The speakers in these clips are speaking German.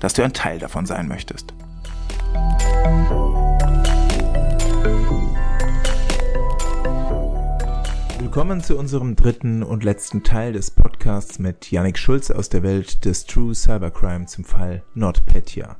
dass du ein Teil davon sein möchtest. Willkommen zu unserem dritten und letzten Teil des Podcasts mit Yannick Schulz aus der Welt des True Cybercrime zum Fall NotPetya.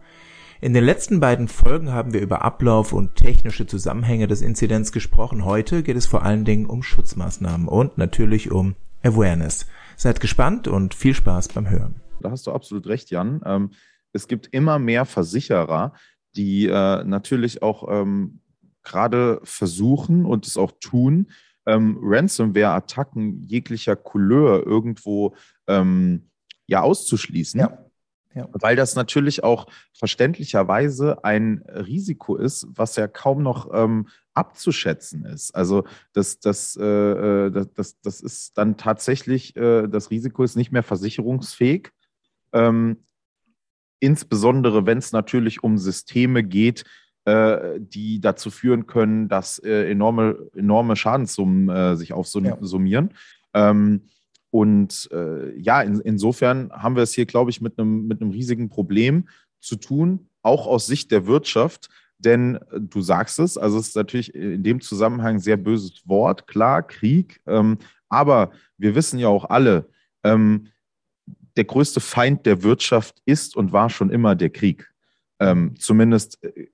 In den letzten beiden Folgen haben wir über Ablauf und technische Zusammenhänge des Inzidents gesprochen. Heute geht es vor allen Dingen um Schutzmaßnahmen und natürlich um Awareness. Seid gespannt und viel Spaß beim Hören. Da hast du absolut recht, Jan. Ähm, es gibt immer mehr Versicherer, die äh, natürlich auch ähm, gerade versuchen und es auch tun, ähm, Ransomware-Attacken jeglicher Couleur irgendwo ähm, ja auszuschließen. Ja. Ja. Weil das natürlich auch verständlicherweise ein Risiko ist, was ja kaum noch ähm, abzuschätzen ist. Also das, das, äh, äh das, das, das ist dann tatsächlich, äh, das Risiko ist nicht mehr versicherungsfähig. Ähm, insbesondere wenn es natürlich um Systeme geht, äh, die dazu führen können, dass äh, enorme, enorme Schadenssummen äh, sich aufsummieren. Ja. Ähm, und äh, ja, in, insofern haben wir es hier, glaube ich, mit einem mit riesigen Problem zu tun, auch aus Sicht der Wirtschaft. Denn äh, du sagst es, also es ist natürlich in dem Zusammenhang ein sehr böses Wort, klar, Krieg. Ähm, aber wir wissen ja auch alle, ähm, der größte Feind der Wirtschaft ist und war schon immer der Krieg. Ähm, zumindest äh,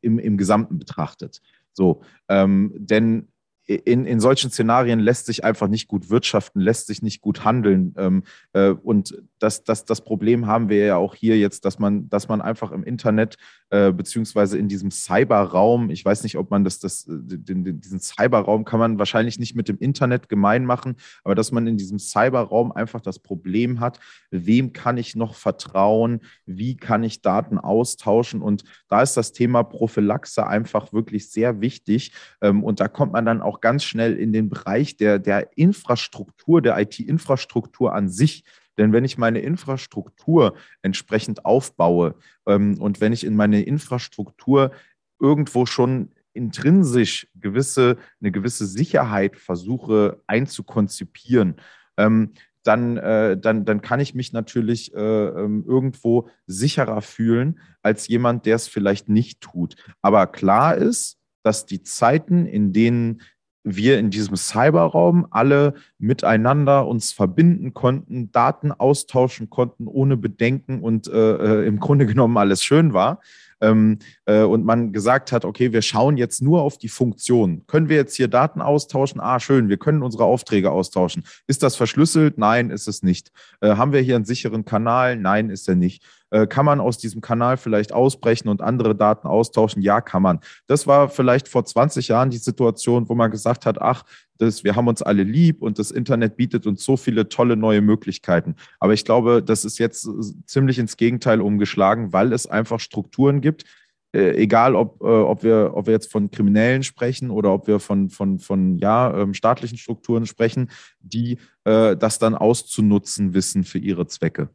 im, im Gesamten betrachtet. So, ähm, denn in, in solchen Szenarien lässt sich einfach nicht gut wirtschaften, lässt sich nicht gut handeln. Ähm, äh, und das, das, das Problem haben wir ja auch hier jetzt, dass man, dass man einfach im Internet äh, beziehungsweise in diesem Cyberraum, ich weiß nicht, ob man das, das den, den, diesen Cyberraum kann man wahrscheinlich nicht mit dem Internet gemein machen, aber dass man in diesem Cyberraum einfach das Problem hat, wem kann ich noch vertrauen, wie kann ich Daten austauschen und da ist das Thema Prophylaxe einfach wirklich sehr wichtig ähm, und da kommt man dann auch ganz schnell in den Bereich der, der Infrastruktur, der IT-Infrastruktur an sich. Denn wenn ich meine Infrastruktur entsprechend aufbaue ähm, und wenn ich in meine Infrastruktur irgendwo schon intrinsisch gewisse, eine gewisse Sicherheit versuche einzukonzipieren, ähm, dann, äh, dann, dann kann ich mich natürlich äh, ähm, irgendwo sicherer fühlen als jemand, der es vielleicht nicht tut. Aber klar ist, dass die Zeiten, in denen wir in diesem Cyberraum alle miteinander uns verbinden konnten, Daten austauschen konnten ohne Bedenken und äh, äh, im Grunde genommen alles schön war. Ähm, äh, und man gesagt hat, okay, wir schauen jetzt nur auf die Funktion. Können wir jetzt hier Daten austauschen? Ah, schön, wir können unsere Aufträge austauschen. Ist das verschlüsselt? Nein, ist es nicht. Äh, haben wir hier einen sicheren Kanal? Nein, ist er nicht. Äh, kann man aus diesem Kanal vielleicht ausbrechen und andere Daten austauschen? Ja, kann man. Das war vielleicht vor 20 Jahren die Situation, wo man gesagt hat, ach, das, wir haben uns alle lieb und das Internet bietet uns so viele tolle neue Möglichkeiten. Aber ich glaube, das ist jetzt ziemlich ins Gegenteil umgeschlagen, weil es einfach Strukturen gibt, äh, egal ob, äh, ob, wir, ob wir jetzt von Kriminellen sprechen oder ob wir von, von, von ja, ähm, staatlichen Strukturen sprechen, die äh, das dann auszunutzen wissen für ihre Zwecke.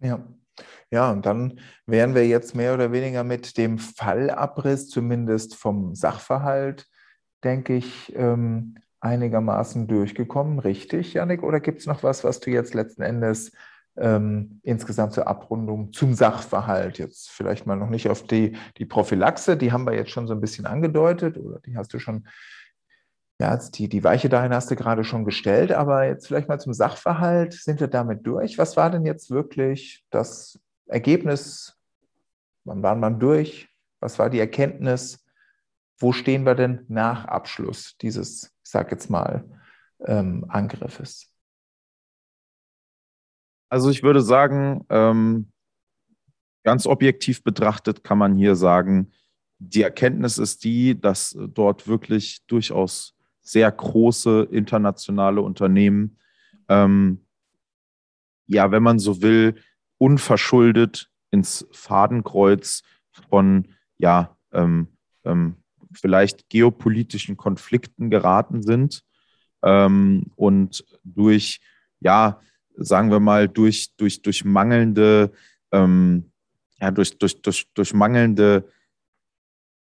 Ja, ja, und dann wären wir jetzt mehr oder weniger mit dem Fallabriss, zumindest vom Sachverhalt, denke ich, ähm, einigermaßen durchgekommen. Richtig, Janik? Oder gibt es noch was, was du jetzt letzten Endes ähm, insgesamt zur Abrundung zum Sachverhalt jetzt vielleicht mal noch nicht auf die, die Prophylaxe, die haben wir jetzt schon so ein bisschen angedeutet oder die hast du schon ja, die, die Weiche dahin hast du gerade schon gestellt, aber jetzt vielleicht mal zum Sachverhalt. Sind wir damit durch? Was war denn jetzt wirklich das Ergebnis? Wann waren wir durch? Was war die Erkenntnis? Wo stehen wir denn nach Abschluss dieses, ich sage jetzt mal, ähm, Angriffes? Also ich würde sagen, ähm, ganz objektiv betrachtet kann man hier sagen, die Erkenntnis ist die, dass dort wirklich durchaus sehr große internationale Unternehmen, ähm, ja, wenn man so will, unverschuldet ins Fadenkreuz von, ja, ähm, ähm, vielleicht geopolitischen Konflikten geraten sind ähm, und durch, ja, sagen wir mal, durch, durch, durch mangelnde, ähm, ja, durch, durch, durch, durch mangelnde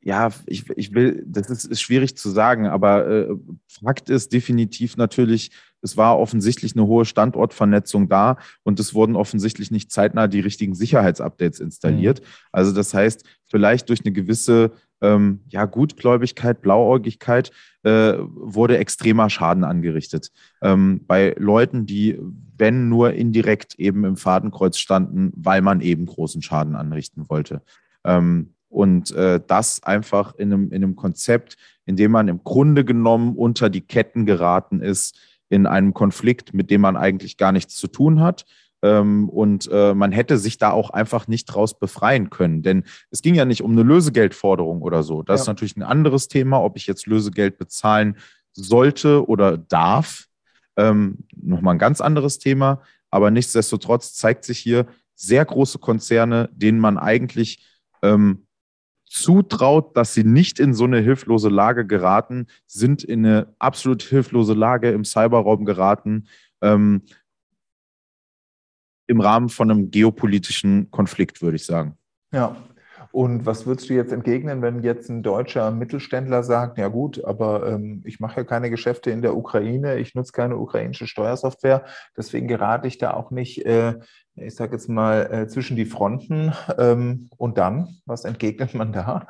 ja, ich, ich will, das ist, ist schwierig zu sagen, aber äh, Fakt ist definitiv natürlich, es war offensichtlich eine hohe Standortvernetzung da und es wurden offensichtlich nicht zeitnah die richtigen Sicherheitsupdates installiert. Mhm. Also das heißt, vielleicht durch eine gewisse ähm, ja, Gutgläubigkeit, Blauäugigkeit äh, wurde extremer Schaden angerichtet. Ähm, bei Leuten, die, wenn nur indirekt eben im Fadenkreuz standen, weil man eben großen Schaden anrichten wollte. Ähm, und äh, das einfach in einem, in einem Konzept, in dem man im Grunde genommen unter die Ketten geraten ist, in einem Konflikt, mit dem man eigentlich gar nichts zu tun hat. Ähm, und äh, man hätte sich da auch einfach nicht draus befreien können. Denn es ging ja nicht um eine Lösegeldforderung oder so. Das ja. ist natürlich ein anderes Thema, ob ich jetzt Lösegeld bezahlen sollte oder darf. Ähm, Nochmal ein ganz anderes Thema. Aber nichtsdestotrotz zeigt sich hier sehr große Konzerne, denen man eigentlich ähm, zutraut, dass sie nicht in so eine hilflose Lage geraten, sind in eine absolut hilflose Lage im Cyberraum geraten, ähm, im Rahmen von einem geopolitischen Konflikt, würde ich sagen. Ja. Und was würdest du jetzt entgegnen, wenn jetzt ein deutscher Mittelständler sagt, ja gut, aber ähm, ich mache ja keine Geschäfte in der Ukraine, ich nutze keine ukrainische Steuersoftware, deswegen gerate ich da auch nicht äh, ich sage jetzt mal, äh, zwischen die Fronten. Ähm, und dann, was entgegnet man da?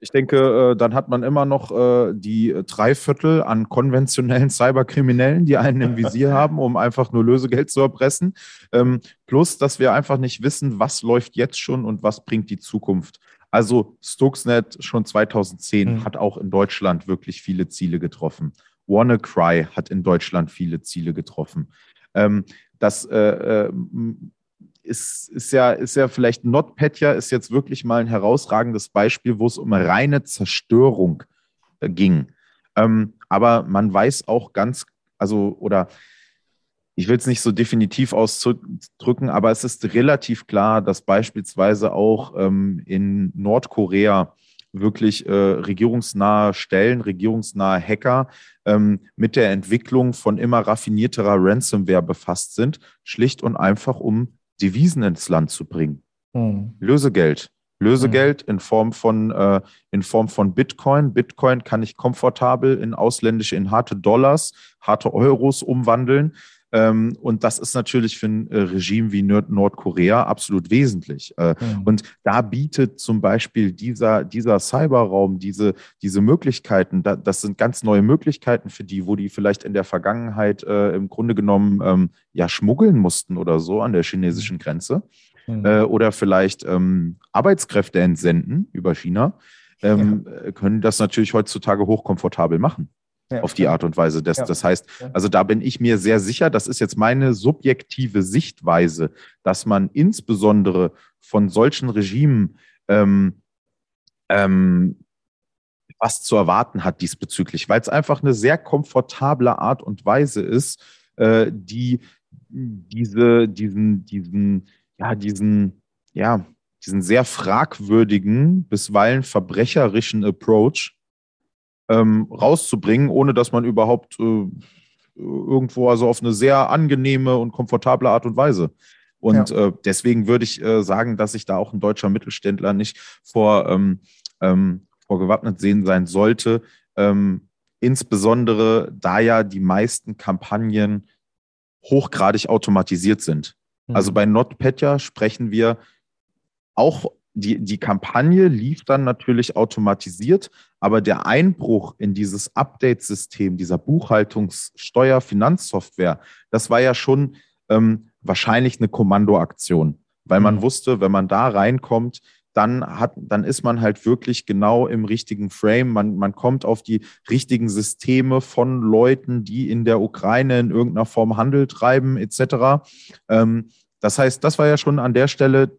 Ich denke, äh, dann hat man immer noch äh, die drei Viertel an konventionellen Cyberkriminellen, die einen im Visier haben, um einfach nur Lösegeld zu erpressen. Ähm, plus, dass wir einfach nicht wissen, was läuft jetzt schon und was bringt die Zukunft. Also Stuxnet schon 2010 mhm. hat auch in Deutschland wirklich viele Ziele getroffen. WannaCry hat in Deutschland viele Ziele getroffen. Ähm, das äh, äh, ist, ist, ja, ist ja vielleicht NotPetya ist jetzt wirklich mal ein herausragendes Beispiel, wo es um reine Zerstörung äh, ging. Ähm, aber man weiß auch ganz, also, oder ich will es nicht so definitiv ausdrücken, aber es ist relativ klar, dass beispielsweise auch ähm, in Nordkorea wirklich äh, regierungsnahe Stellen, regierungsnahe Hacker ähm, mit der Entwicklung von immer raffinierterer Ransomware befasst sind, schlicht und einfach, um Devisen ins Land zu bringen. Mhm. Lösegeld. Lösegeld mhm. in Form von äh, in Form von Bitcoin. Bitcoin kann ich komfortabel in ausländische, in harte Dollars, harte Euros umwandeln. Ähm, und das ist natürlich für ein äh, Regime wie Nordkorea absolut wesentlich. Äh, mhm. Und da bietet zum Beispiel dieser, dieser Cyberraum diese, diese Möglichkeiten, das sind ganz neue Möglichkeiten für die, wo die vielleicht in der Vergangenheit äh, im Grunde genommen ähm, ja schmuggeln mussten oder so an der chinesischen mhm. Grenze. Mhm. oder vielleicht ähm, Arbeitskräfte entsenden über China, ja. können das natürlich heutzutage hochkomfortabel machen ja, auf die Art und Weise. Das, ja. das heißt, also da bin ich mir sehr sicher, das ist jetzt meine subjektive Sichtweise, dass man insbesondere von solchen Regimen ähm, ähm, was zu erwarten hat diesbezüglich, weil es einfach eine sehr komfortable Art und Weise ist, äh, die diese, diesen, diesen, ja, diesen, ja, diesen sehr fragwürdigen, bisweilen verbrecherischen Approach ähm, rauszubringen, ohne dass man überhaupt äh, irgendwo, also auf eine sehr angenehme und komfortable Art und Weise. Und ja. äh, deswegen würde ich äh, sagen, dass sich da auch ein deutscher Mittelständler nicht vor, ähm, ähm, vor gewappnet sehen sein sollte. Ähm, insbesondere da ja die meisten Kampagnen hochgradig automatisiert sind. Mhm. Also bei NotPetya sprechen wir auch die, die Kampagne lief dann natürlich automatisiert, aber der Einbruch in dieses Update-System, dieser Buchhaltungssteuer, Finanzsoftware, das war ja schon ähm, wahrscheinlich eine Kommandoaktion, weil man mhm. wusste, wenn man da reinkommt, dann hat, dann ist man halt wirklich genau im richtigen Frame. Man, man kommt auf die richtigen Systeme von Leuten, die in der Ukraine in irgendeiner Form Handel treiben, etc. Ähm, das heißt, das war ja schon an der Stelle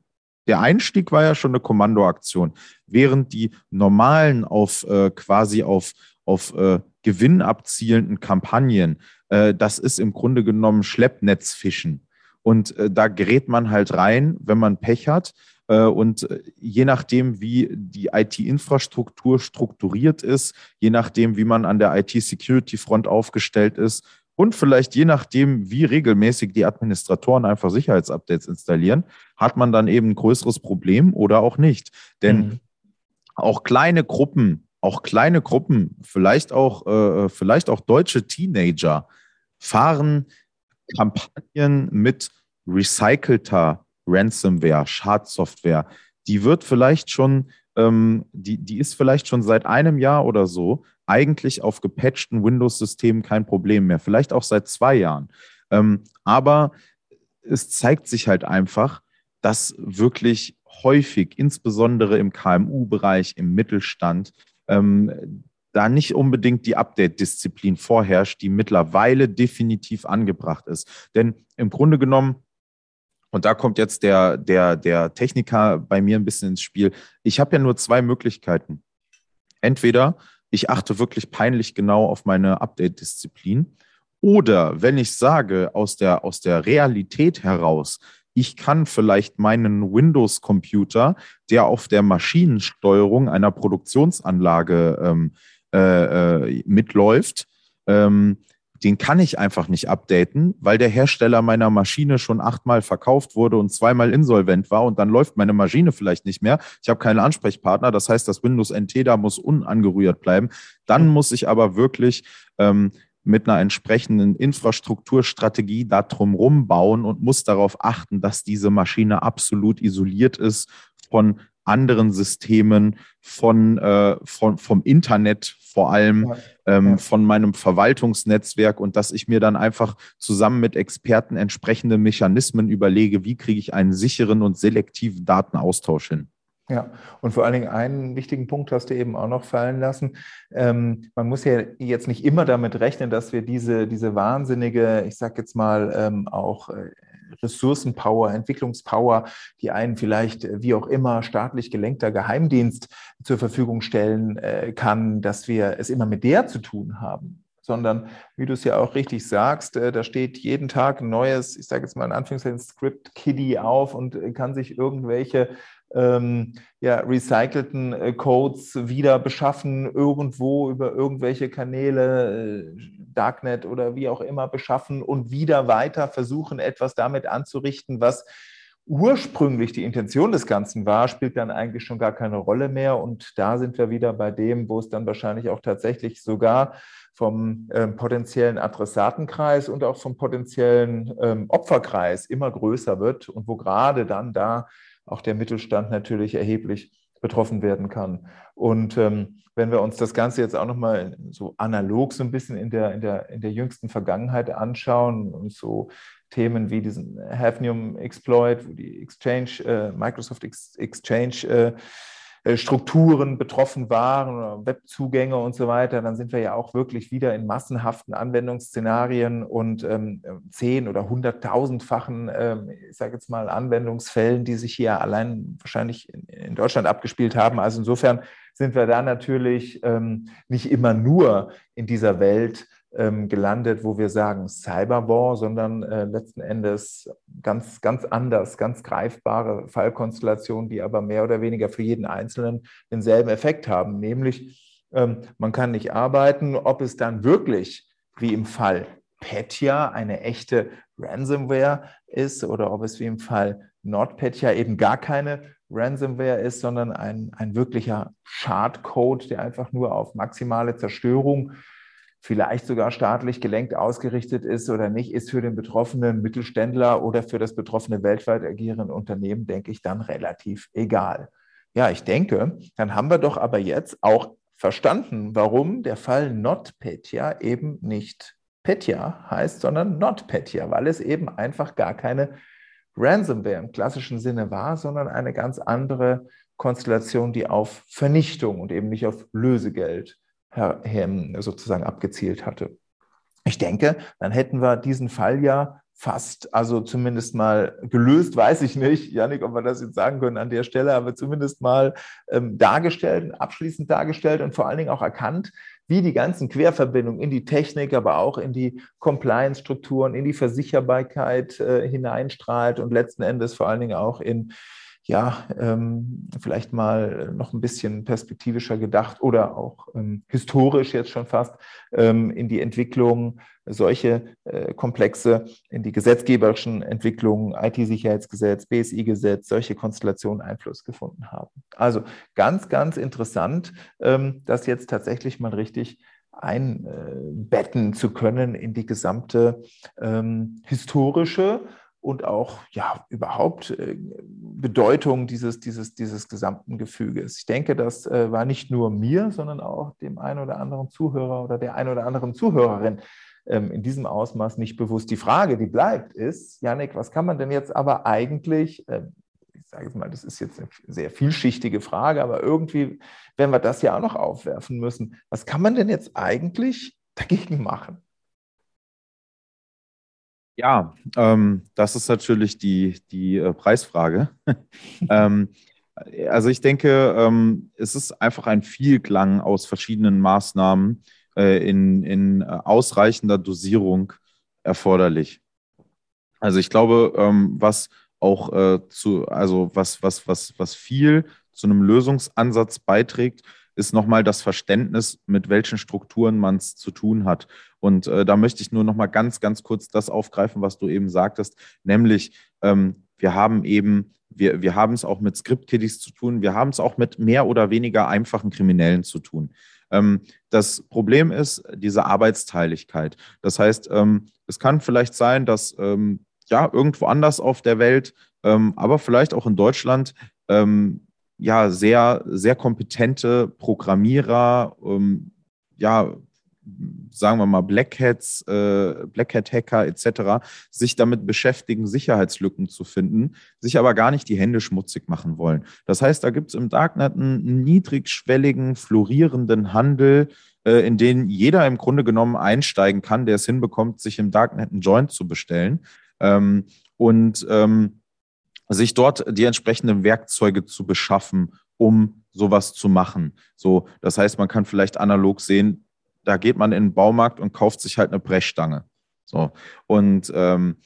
der Einstieg war ja schon eine Kommandoaktion, während die normalen auf äh, quasi auf, auf äh, Gewinn abzielenden Kampagnen, äh, das ist im Grunde genommen Schleppnetzfischen. Und äh, da gerät man halt rein, wenn man Pech hat. Äh, und je nachdem, wie die IT-Infrastruktur strukturiert ist, je nachdem, wie man an der IT-Security-Front aufgestellt ist und vielleicht je nachdem, wie regelmäßig die Administratoren einfach Sicherheitsupdates installieren, hat man dann eben ein größeres Problem oder auch nicht. Denn mhm. auch kleine Gruppen, auch kleine Gruppen, vielleicht auch, äh, vielleicht auch deutsche Teenager fahren Kampagnen mit recycelter Ransomware, Schadsoftware. Die wird vielleicht schon, ähm, die, die ist vielleicht schon seit einem Jahr oder so eigentlich auf gepatchten Windows-Systemen kein Problem mehr. Vielleicht auch seit zwei Jahren. Ähm, aber es zeigt sich halt einfach, dass wirklich häufig, insbesondere im KMU-Bereich, im Mittelstand, ähm, da nicht unbedingt die Update-Disziplin vorherrscht, die mittlerweile definitiv angebracht ist. Denn im Grunde genommen, und da kommt jetzt der, der, der Techniker bei mir ein bisschen ins Spiel, ich habe ja nur zwei Möglichkeiten. Entweder ich achte wirklich peinlich genau auf meine Update-Disziplin, oder wenn ich sage, aus der, aus der Realität heraus, ich kann vielleicht meinen Windows-Computer, der auf der Maschinensteuerung einer Produktionsanlage ähm, äh, äh, mitläuft, ähm, den kann ich einfach nicht updaten, weil der Hersteller meiner Maschine schon achtmal verkauft wurde und zweimal insolvent war und dann läuft meine Maschine vielleicht nicht mehr. Ich habe keinen Ansprechpartner, das heißt, das Windows NT da muss unangerührt bleiben. Dann muss ich aber wirklich ähm, mit einer entsprechenden Infrastrukturstrategie da drumherum bauen und muss darauf achten, dass diese Maschine absolut isoliert ist von anderen Systemen, von, äh, von, vom Internet vor allem. Ähm, von meinem Verwaltungsnetzwerk und dass ich mir dann einfach zusammen mit Experten entsprechende Mechanismen überlege, wie kriege ich einen sicheren und selektiven Datenaustausch hin. Ja, und vor allen Dingen einen wichtigen Punkt hast du eben auch noch fallen lassen. Ähm, man muss ja jetzt nicht immer damit rechnen, dass wir diese, diese wahnsinnige, ich sag jetzt mal, ähm, auch äh, Ressourcenpower, Entwicklungspower, die einen vielleicht äh, wie auch immer staatlich gelenkter Geheimdienst zur Verfügung stellen äh, kann, dass wir es immer mit der zu tun haben. Sondern wie du es ja auch richtig sagst, äh, da steht jeden Tag ein neues, ich sage jetzt mal in Anführungszeichen, Script-Kiddie auf und kann sich irgendwelche ähm, ja, recycelten äh, Codes wieder beschaffen, irgendwo über irgendwelche Kanäle, äh, Darknet oder wie auch immer beschaffen und wieder weiter versuchen, etwas damit anzurichten, was ursprünglich die Intention des Ganzen war, spielt dann eigentlich schon gar keine Rolle mehr. Und da sind wir wieder bei dem, wo es dann wahrscheinlich auch tatsächlich sogar vom ähm, potenziellen Adressatenkreis und auch vom potenziellen ähm, Opferkreis immer größer wird und wo gerade dann da auch der Mittelstand natürlich erheblich betroffen werden kann. Und ähm, wenn wir uns das Ganze jetzt auch nochmal so analog so ein bisschen in der, in der, in der jüngsten Vergangenheit anschauen und so Themen wie diesen Hafnium Exploit, wo die Exchange, äh, Microsoft Exchange äh, äh, Strukturen betroffen waren, Webzugänge und so weiter, dann sind wir ja auch wirklich wieder in massenhaften Anwendungsszenarien und ähm, zehn- oder hunderttausendfachen, ähm, ich sage jetzt mal, Anwendungsfällen, die sich hier allein wahrscheinlich in, in Deutschland abgespielt haben. Also insofern sind wir da natürlich ähm, nicht immer nur in dieser Welt gelandet, wo wir sagen Cyberwar, sondern äh, letzten Endes ganz, ganz anders, ganz greifbare Fallkonstellationen, die aber mehr oder weniger für jeden Einzelnen denselben Effekt haben, nämlich ähm, man kann nicht arbeiten, ob es dann wirklich wie im Fall Petya eine echte Ransomware ist oder ob es wie im Fall NordPetya eben gar keine Ransomware ist, sondern ein, ein wirklicher Schadcode, der einfach nur auf maximale Zerstörung vielleicht sogar staatlich gelenkt ausgerichtet ist oder nicht, ist für den betroffenen Mittelständler oder für das betroffene weltweit agierende Unternehmen, denke ich, dann relativ egal. Ja, ich denke, dann haben wir doch aber jetzt auch verstanden, warum der Fall NotPetya eben nicht Petya heißt, sondern NotPetya, weil es eben einfach gar keine Ransomware im klassischen Sinne war, sondern eine ganz andere Konstellation, die auf Vernichtung und eben nicht auf Lösegeld sozusagen abgezielt hatte. Ich denke, dann hätten wir diesen Fall ja fast, also zumindest mal gelöst, weiß ich nicht, Janik, ob wir das jetzt sagen können an der Stelle, aber zumindest mal ähm, dargestellt, abschließend dargestellt und vor allen Dingen auch erkannt, wie die ganzen Querverbindungen in die Technik, aber auch in die Compliance-Strukturen, in die Versicherbarkeit äh, hineinstrahlt und letzten Endes vor allen Dingen auch in ja, ähm, vielleicht mal noch ein bisschen perspektivischer gedacht oder auch ähm, historisch jetzt schon fast ähm, in die Entwicklung solche äh, Komplexe, in die gesetzgeberischen Entwicklungen, IT-Sicherheitsgesetz, BSI-Gesetz, solche Konstellationen Einfluss gefunden haben. Also ganz, ganz interessant, ähm, das jetzt tatsächlich mal richtig einbetten zu können in die gesamte ähm, historische und auch ja überhaupt äh, Bedeutung dieses, dieses, dieses gesamten Gefüges. Ich denke, das äh, war nicht nur mir, sondern auch dem einen oder anderen Zuhörer oder der einen oder anderen Zuhörerin ähm, in diesem Ausmaß nicht bewusst. Die Frage, die bleibt, ist, Janik, was kann man denn jetzt aber eigentlich, äh, ich sage jetzt mal, das ist jetzt eine sehr vielschichtige Frage, aber irgendwie werden wir das ja auch noch aufwerfen müssen. Was kann man denn jetzt eigentlich dagegen machen? Ja, ähm, das ist natürlich die, die äh, Preisfrage. ähm, also ich denke, ähm, es ist einfach ein Vielklang aus verschiedenen Maßnahmen äh, in, in ausreichender Dosierung erforderlich. Also ich glaube, ähm, was auch äh, zu, also was, was, was, was viel zu einem Lösungsansatz beiträgt, ist nochmal das Verständnis, mit welchen Strukturen man es zu tun hat. Und äh, da möchte ich nur nochmal ganz, ganz kurz das aufgreifen, was du eben sagtest, nämlich ähm, wir haben eben, wir, wir haben es auch mit Script-Kiddies zu tun, wir haben es auch mit mehr oder weniger einfachen Kriminellen zu tun. Ähm, das Problem ist diese Arbeitsteiligkeit. Das heißt, ähm, es kann vielleicht sein, dass ähm, ja irgendwo anders auf der Welt, ähm, aber vielleicht auch in Deutschland ähm, ja sehr, sehr kompetente Programmierer, ähm, ja, sagen wir mal Black Hats, äh, Black Hat Hacker etc. sich damit beschäftigen, Sicherheitslücken zu finden, sich aber gar nicht die Hände schmutzig machen wollen. Das heißt, da gibt es im Darknet einen niedrigschwelligen, florierenden Handel, äh, in den jeder im Grunde genommen einsteigen kann, der es hinbekommt, sich im Darknet einen Joint zu bestellen. Ähm, und ähm, sich dort die entsprechenden Werkzeuge zu beschaffen, um sowas zu machen. So, das heißt, man kann vielleicht analog sehen, da geht man in den Baumarkt und kauft sich halt eine Brechstange. So und ähm,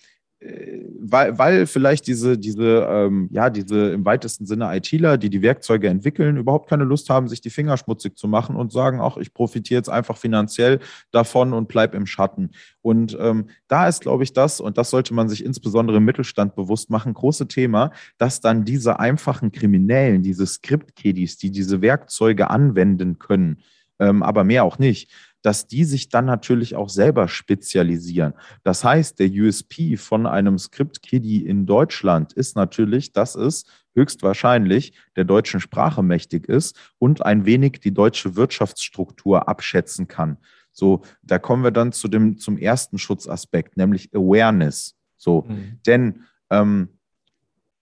weil, weil vielleicht diese, diese, ähm, ja, diese im weitesten Sinne ITler, die die Werkzeuge entwickeln, überhaupt keine Lust haben, sich die Finger schmutzig zu machen und sagen, ach, ich profitiere jetzt einfach finanziell davon und bleib im Schatten. Und ähm, da ist, glaube ich, das, und das sollte man sich insbesondere im Mittelstand bewusst machen, große Thema, dass dann diese einfachen Kriminellen, diese Script-Kiddies, die diese Werkzeuge anwenden können, ähm, aber mehr auch nicht, dass die sich dann natürlich auch selber spezialisieren. Das heißt, der USP von einem Script-Kiddie in Deutschland ist natürlich, dass es höchstwahrscheinlich der deutschen Sprache mächtig ist und ein wenig die deutsche Wirtschaftsstruktur abschätzen kann. So, da kommen wir dann zu dem, zum ersten Schutzaspekt, nämlich Awareness. So, mhm. denn ähm,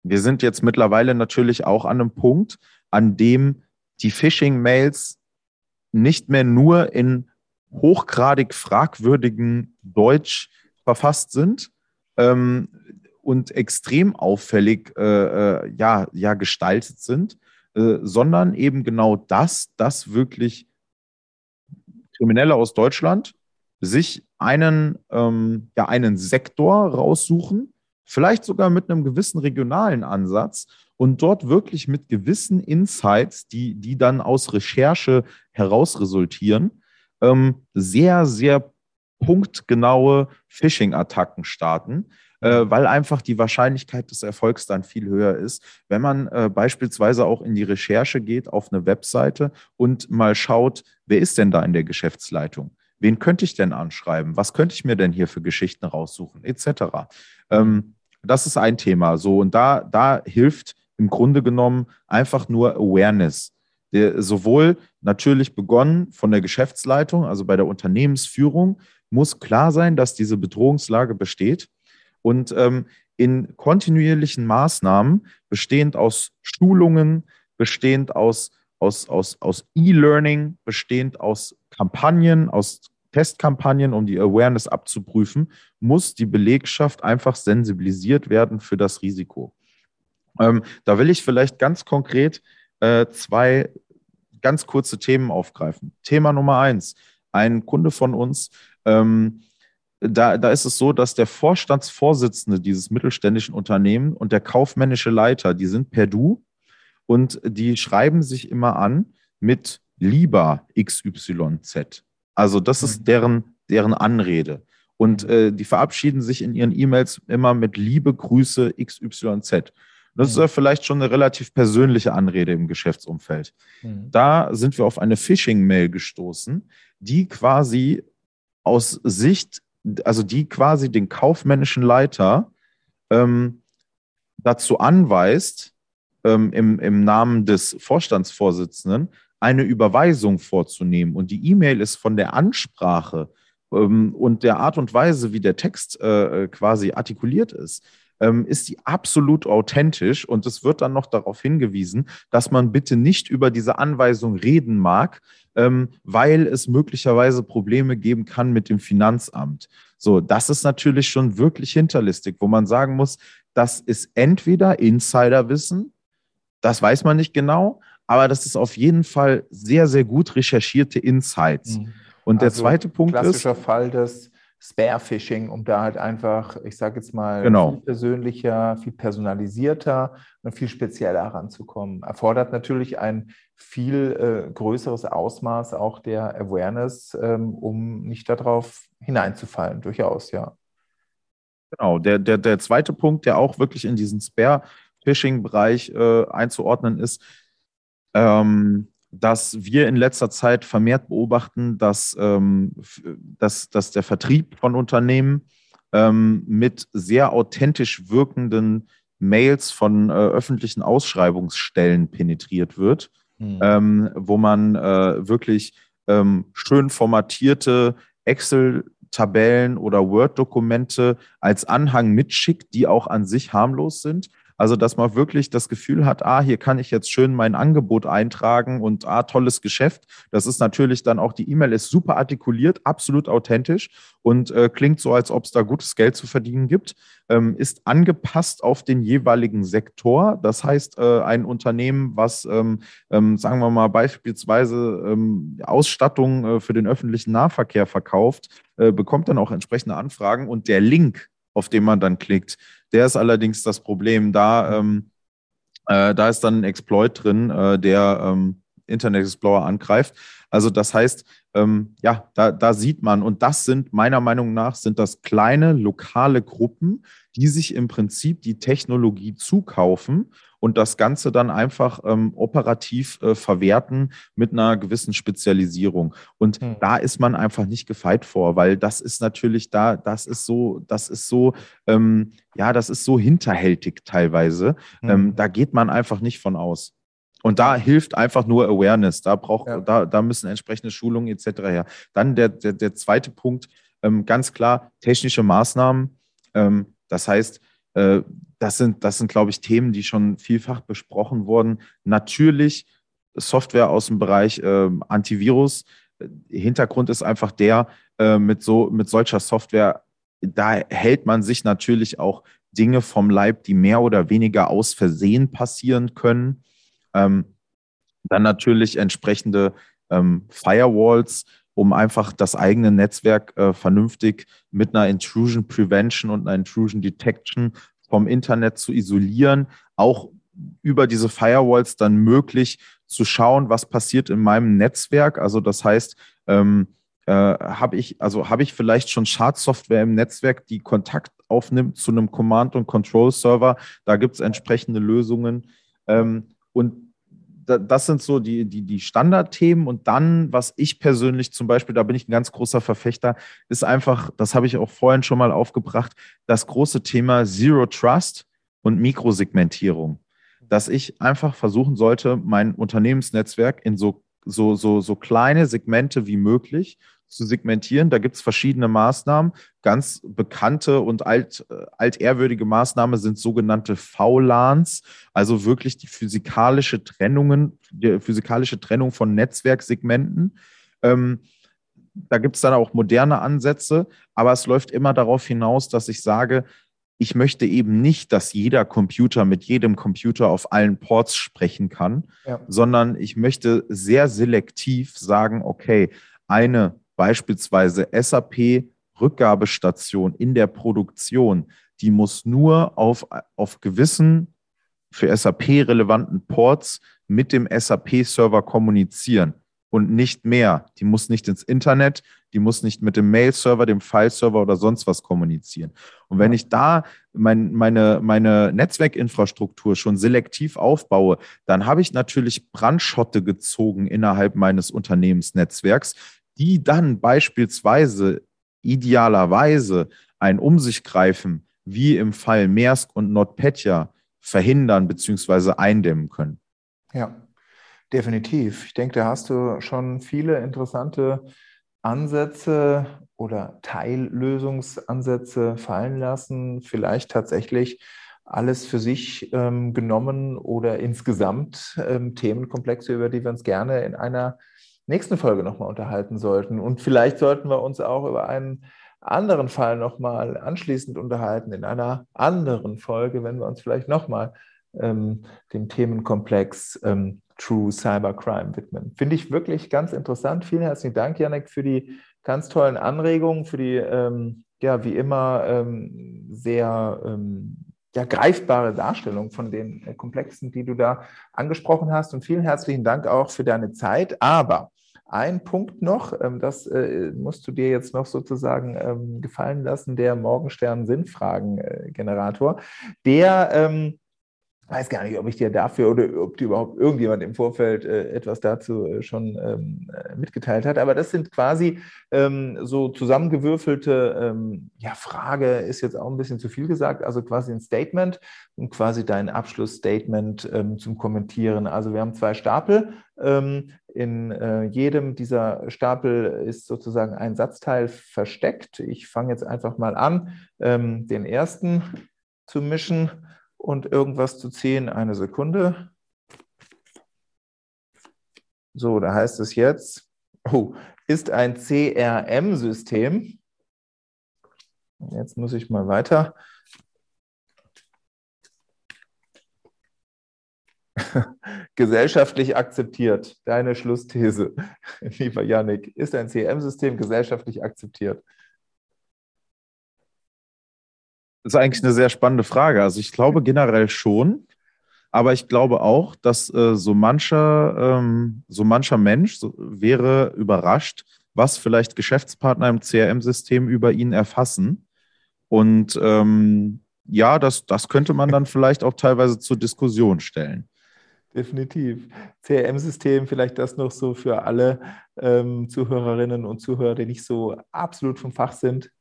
wir sind jetzt mittlerweile natürlich auch an einem Punkt, an dem die Phishing-Mails nicht mehr nur in hochgradig fragwürdigen Deutsch verfasst sind ähm, und extrem auffällig äh, äh, ja, ja, gestaltet sind, äh, sondern eben genau das, dass wirklich Kriminelle aus Deutschland sich einen, ähm, ja, einen Sektor raussuchen, vielleicht sogar mit einem gewissen regionalen Ansatz und dort wirklich mit gewissen Insights, die, die dann aus Recherche heraus resultieren, ähm, sehr, sehr punktgenaue Phishing-Attacken starten, äh, weil einfach die Wahrscheinlichkeit des Erfolgs dann viel höher ist, wenn man äh, beispielsweise auch in die Recherche geht auf eine Webseite und mal schaut, wer ist denn da in der Geschäftsleitung? Wen könnte ich denn anschreiben? Was könnte ich mir denn hier für Geschichten raussuchen, etc. Ähm, das ist ein Thema. So, und da, da hilft im Grunde genommen einfach nur Awareness der sowohl natürlich begonnen von der Geschäftsleitung, also bei der Unternehmensführung, muss klar sein, dass diese Bedrohungslage besteht. Und ähm, in kontinuierlichen Maßnahmen, bestehend aus Schulungen, bestehend aus, aus, aus, aus E-Learning, bestehend aus Kampagnen, aus Testkampagnen, um die Awareness abzuprüfen, muss die Belegschaft einfach sensibilisiert werden für das Risiko. Ähm, da will ich vielleicht ganz konkret äh, zwei ganz kurze Themen aufgreifen. Thema Nummer eins. Ein Kunde von uns ähm, da, da ist es so, dass der Vorstandsvorsitzende dieses mittelständischen Unternehmens und der kaufmännische Leiter, die sind per Du und die schreiben sich immer an mit lieber XYZ. Also das ist mhm. deren, deren Anrede. Und äh, die verabschieden sich in ihren E-Mails immer mit Liebe Grüße XYZ. Das ist ja vielleicht schon eine relativ persönliche Anrede im Geschäftsumfeld. Mhm. Da sind wir auf eine Phishing-Mail gestoßen, die quasi aus Sicht, also die quasi den kaufmännischen Leiter ähm, dazu anweist, ähm, im, im Namen des Vorstandsvorsitzenden eine Überweisung vorzunehmen. Und die E-Mail ist von der Ansprache ähm, und der Art und Weise, wie der Text äh, quasi artikuliert ist, ähm, ist die absolut authentisch. Und es wird dann noch darauf hingewiesen, dass man bitte nicht über diese Anweisung reden mag, ähm, weil es möglicherweise Probleme geben kann mit dem Finanzamt. So, das ist natürlich schon wirklich hinterlistig, wo man sagen muss, das ist entweder Insiderwissen, das weiß man nicht genau, aber das ist auf jeden Fall sehr, sehr gut recherchierte Insights. Mhm. Und der also zweite Punkt klassischer ist. Klassischer Fall des Spare-Phishing, um da halt einfach, ich sage jetzt mal, genau. viel persönlicher, viel personalisierter und viel spezieller ranzukommen. Erfordert natürlich ein viel äh, größeres Ausmaß auch der Awareness, ähm, um nicht darauf hineinzufallen, durchaus, ja. Genau, der, der, der zweite Punkt, der auch wirklich in diesen Spare-Phishing-Bereich äh, einzuordnen ist, ähm, dass wir in letzter Zeit vermehrt beobachten, dass, ähm, dass, dass der Vertrieb von Unternehmen ähm, mit sehr authentisch wirkenden Mails von äh, öffentlichen Ausschreibungsstellen penetriert wird, mhm. ähm, wo man äh, wirklich ähm, schön formatierte Excel-Tabellen oder Word-Dokumente als Anhang mitschickt, die auch an sich harmlos sind also, dass man wirklich das Gefühl hat, ah, hier kann ich jetzt schön mein Angebot eintragen und ah, tolles Geschäft. Das ist natürlich dann auch, die E-Mail ist super artikuliert, absolut authentisch und äh, klingt so, als ob es da gutes Geld zu verdienen gibt, ähm, ist angepasst auf den jeweiligen Sektor. Das heißt, äh, ein Unternehmen, was, ähm, ähm, sagen wir mal, beispielsweise ähm, Ausstattung äh, für den öffentlichen Nahverkehr verkauft, äh, bekommt dann auch entsprechende Anfragen und der Link, auf den man dann klickt, der ist allerdings das Problem. Da, ähm, äh, da ist dann ein Exploit drin, äh, der ähm, Internet Explorer angreift. Also das heißt, ähm, ja, da, da sieht man, und das sind meiner Meinung nach, sind das kleine lokale Gruppen, die sich im Prinzip die Technologie zukaufen und das Ganze dann einfach ähm, operativ äh, verwerten mit einer gewissen Spezialisierung. Und mhm. da ist man einfach nicht gefeit vor, weil das ist natürlich da, das ist so, das ist so, ähm, ja, das ist so hinterhältig teilweise. Mhm. Ähm, da geht man einfach nicht von aus. Und da hilft einfach nur Awareness. Da braucht, ja. da, da müssen entsprechende Schulungen etc. her. Dann der, der, der zweite Punkt, ähm, ganz klar, technische Maßnahmen. Ähm, das heißt, das sind, das sind, glaube ich, Themen, die schon vielfach besprochen wurden. Natürlich Software aus dem Bereich äh, Antivirus. Hintergrund ist einfach der, äh, mit, so, mit solcher Software, da hält man sich natürlich auch Dinge vom Leib, die mehr oder weniger aus Versehen passieren können. Ähm, dann natürlich entsprechende ähm, Firewalls, um einfach das eigene Netzwerk äh, vernünftig mit einer Intrusion Prevention und einer Intrusion Detection vom Internet zu isolieren, auch über diese Firewalls dann möglich zu schauen, was passiert in meinem Netzwerk. Also das heißt, ähm, äh, habe ich, also habe ich vielleicht schon Schadsoftware im Netzwerk, die Kontakt aufnimmt zu einem Command- und Control-Server. Da gibt es entsprechende Lösungen. Ähm, und das sind so die, die, die Standardthemen. Und dann, was ich persönlich zum Beispiel, da bin ich ein ganz großer Verfechter, ist einfach, das habe ich auch vorhin schon mal aufgebracht, das große Thema Zero Trust und Mikrosegmentierung. Dass ich einfach versuchen sollte, mein Unternehmensnetzwerk in so, so, so, so kleine Segmente wie möglich zu segmentieren. Da gibt es verschiedene Maßnahmen. Ganz bekannte und alt, äh, altehrwürdige Maßnahmen sind sogenannte VLANs, also wirklich die physikalische Trennungen, die physikalische Trennung von Netzwerksegmenten. Ähm, da gibt es dann auch moderne Ansätze, aber es läuft immer darauf hinaus, dass ich sage, ich möchte eben nicht, dass jeder Computer mit jedem Computer auf allen Ports sprechen kann, ja. sondern ich möchte sehr selektiv sagen, okay, eine beispielsweise SAP Rückgabestation in der Produktion, die muss nur auf, auf gewissen für SAP relevanten Ports mit dem SAP-Server kommunizieren und nicht mehr. Die muss nicht ins Internet, die muss nicht mit dem Mail-Server, dem File-Server oder sonst was kommunizieren. Und wenn ich da mein, meine, meine Netzwerkinfrastruktur schon selektiv aufbaue, dann habe ich natürlich Brandschotte gezogen innerhalb meines Unternehmensnetzwerks, die dann beispielsweise idealerweise ein Um sich greifen, wie im Fall Maersk und NotPetya, verhindern bzw. eindämmen können. Ja, definitiv. Ich denke, da hast du schon viele interessante Ansätze oder Teillösungsansätze fallen lassen, vielleicht tatsächlich alles für sich ähm, genommen oder insgesamt ähm, Themenkomplexe, über die wir uns gerne in einer nächsten Folge nochmal unterhalten sollten. Und vielleicht sollten wir uns auch über einen anderen Fall nochmal anschließend unterhalten, in einer anderen Folge, wenn wir uns vielleicht nochmal ähm, dem Themenkomplex ähm, True Cybercrime widmen. Finde ich wirklich ganz interessant. Vielen herzlichen Dank, Janek, für die ganz tollen Anregungen, für die, ähm, ja, wie immer ähm, sehr ähm, ja, greifbare Darstellung von den äh, Komplexen, die du da angesprochen hast. Und vielen herzlichen Dank auch für deine Zeit. Aber ein Punkt noch, ähm, das äh, musst du dir jetzt noch sozusagen ähm, gefallen lassen, der Morgenstern-Sinnfragen-Generator, der ähm, weiß gar nicht, ob ich dir dafür oder ob dir überhaupt irgendjemand im Vorfeld äh, etwas dazu äh, schon mitgeteilt hat. Aber das sind quasi so zusammengewürfelte, ähm, ja, Frage ist jetzt auch ein bisschen zu viel gesagt, also quasi ein Statement und quasi dein Abschlussstatement zum Kommentieren. Also wir haben zwei Stapel. In äh, jedem dieser Stapel ist sozusagen ein Satzteil versteckt. Ich fange jetzt einfach mal an, ähm, den ersten zu mischen und irgendwas zu ziehen. Eine Sekunde. So, da heißt es jetzt, oh, ist ein CRM-System. Jetzt muss ich mal weiter. gesellschaftlich akzeptiert. Deine Schlussthese, lieber Yannick. Ist ein CRM-System gesellschaftlich akzeptiert? Das ist eigentlich eine sehr spannende Frage. Also ich glaube generell schon, aber ich glaube auch, dass äh, so mancher, ähm, so mancher Mensch so, wäre überrascht, was vielleicht Geschäftspartner im CRM-System über ihn erfassen. Und ähm, ja, das, das könnte man dann vielleicht auch teilweise zur Diskussion stellen. Definitiv. CRM-System, vielleicht das noch so für alle ähm, Zuhörerinnen und Zuhörer, die nicht so absolut vom Fach sind.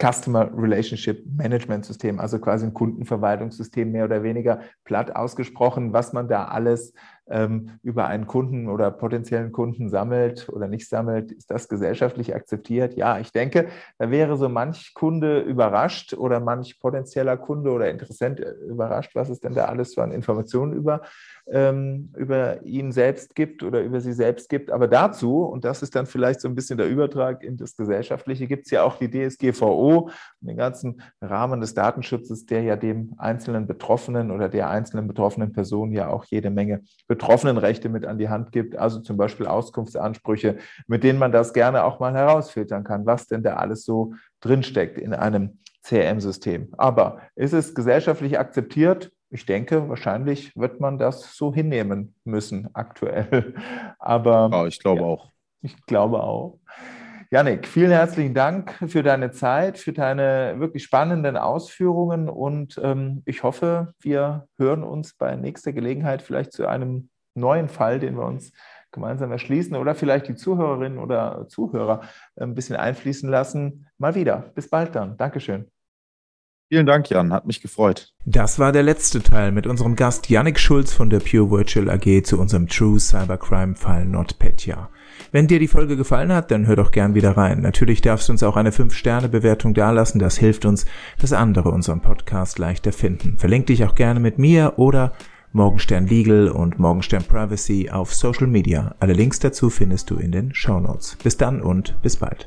Customer Relationship Management System, also quasi ein Kundenverwaltungssystem mehr oder weniger platt ausgesprochen, was man da alles über einen Kunden oder potenziellen Kunden sammelt oder nicht sammelt, ist das gesellschaftlich akzeptiert? Ja, ich denke, da wäre so manch Kunde überrascht oder manch potenzieller Kunde oder Interessent überrascht, was es denn da alles für an Informationen über ähm, über ihn selbst gibt oder über sie selbst gibt. Aber dazu, und das ist dann vielleicht so ein bisschen der Übertrag in das Gesellschaftliche, gibt es ja auch die DSGVO, den ganzen Rahmen des Datenschutzes, der ja dem einzelnen Betroffenen oder der einzelnen betroffenen Person ja auch jede Menge Betroffenenrechte mit an die Hand gibt. Also zum Beispiel Auskunftsansprüche, mit denen man das gerne auch mal herausfiltern kann, was denn da alles so drinsteckt in einem CRM-System. Aber ist es gesellschaftlich akzeptiert? ich denke, wahrscheinlich wird man das so hinnehmen müssen aktuell. Aber ja, ich glaube ja, auch. Ich glaube auch. Janik, vielen herzlichen Dank für deine Zeit, für deine wirklich spannenden Ausführungen und ähm, ich hoffe, wir hören uns bei nächster Gelegenheit vielleicht zu einem neuen Fall, den wir uns gemeinsam erschließen oder vielleicht die Zuhörerinnen oder Zuhörer ein bisschen einfließen lassen. Mal wieder. Bis bald dann. Dankeschön. Vielen Dank, Jan. Hat mich gefreut. Das war der letzte Teil mit unserem Gast Yannick Schulz von der Pure Virtual AG zu unserem True Cybercrime Fall NotPetya. Wenn dir die Folge gefallen hat, dann hör doch gern wieder rein. Natürlich darfst du uns auch eine 5-Sterne-Bewertung dalassen. Das hilft uns, dass andere unseren Podcast leichter finden. Verlink dich auch gerne mit mir oder Morgenstern Legal und Morgenstern Privacy auf Social Media. Alle Links dazu findest du in den Show Notes. Bis dann und bis bald.